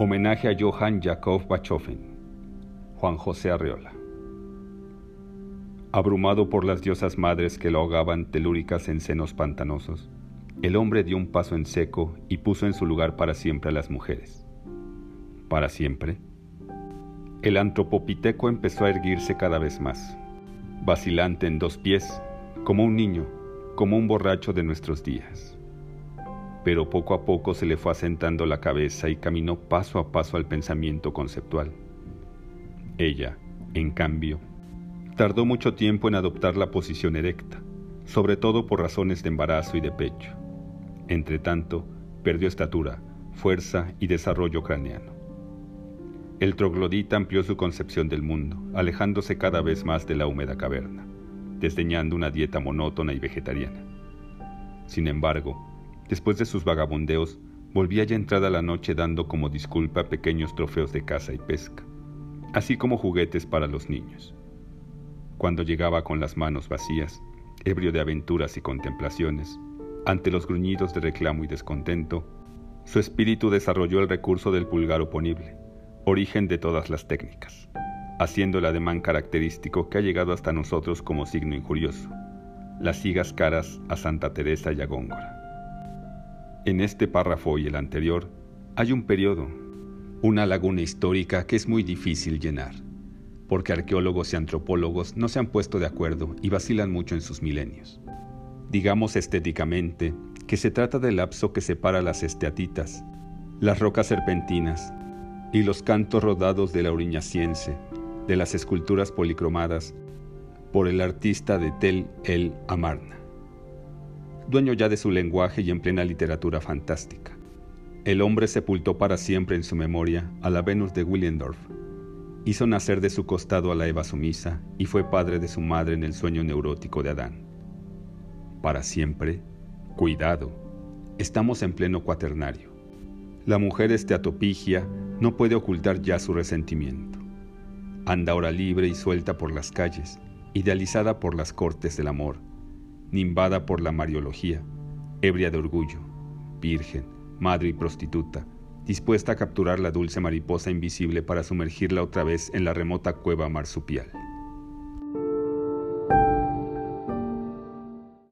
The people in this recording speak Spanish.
Homenaje a Johann Jakob Bachofen. Juan José Arreola. Abrumado por las diosas madres que lo ahogaban telúricas en senos pantanosos, el hombre dio un paso en seco y puso en su lugar para siempre a las mujeres. ¿Para siempre? El antropopiteco empezó a erguirse cada vez más, vacilante en dos pies, como un niño, como un borracho de nuestros días pero poco a poco se le fue asentando la cabeza y caminó paso a paso al pensamiento conceptual. Ella, en cambio, tardó mucho tiempo en adoptar la posición erecta, sobre todo por razones de embarazo y de pecho. Entretanto, perdió estatura, fuerza y desarrollo craneano. El troglodita amplió su concepción del mundo, alejándose cada vez más de la húmeda caverna, desdeñando una dieta monótona y vegetariana. Sin embargo, Después de sus vagabundeos, volvía ya entrada la noche dando como disculpa pequeños trofeos de caza y pesca, así como juguetes para los niños. Cuando llegaba con las manos vacías, ebrio de aventuras y contemplaciones, ante los gruñidos de reclamo y descontento, su espíritu desarrolló el recurso del pulgar oponible, origen de todas las técnicas, haciendo el ademán característico que ha llegado hasta nosotros como signo injurioso, las sigas caras a Santa Teresa y a Góngora. En este párrafo y el anterior hay un periodo, una laguna histórica que es muy difícil llenar, porque arqueólogos y antropólogos no se han puesto de acuerdo y vacilan mucho en sus milenios. Digamos estéticamente que se trata del lapso que separa las esteatitas, las rocas serpentinas y los cantos rodados de la oriñaciense, de las esculturas policromadas, por el artista de Tel el Amarna dueño ya de su lenguaje y en plena literatura fantástica. El hombre sepultó para siempre en su memoria a la Venus de Willendorf. Hizo nacer de su costado a la Eva sumisa y fue padre de su madre en el sueño neurótico de Adán. Para siempre, cuidado, estamos en pleno cuaternario. La mujer esteatopigia no puede ocultar ya su resentimiento. Anda ahora libre y suelta por las calles, idealizada por las cortes del amor, nimbada por la mariología, ebria de orgullo, virgen, madre y prostituta, dispuesta a capturar la dulce mariposa invisible para sumergirla otra vez en la remota cueva marsupial.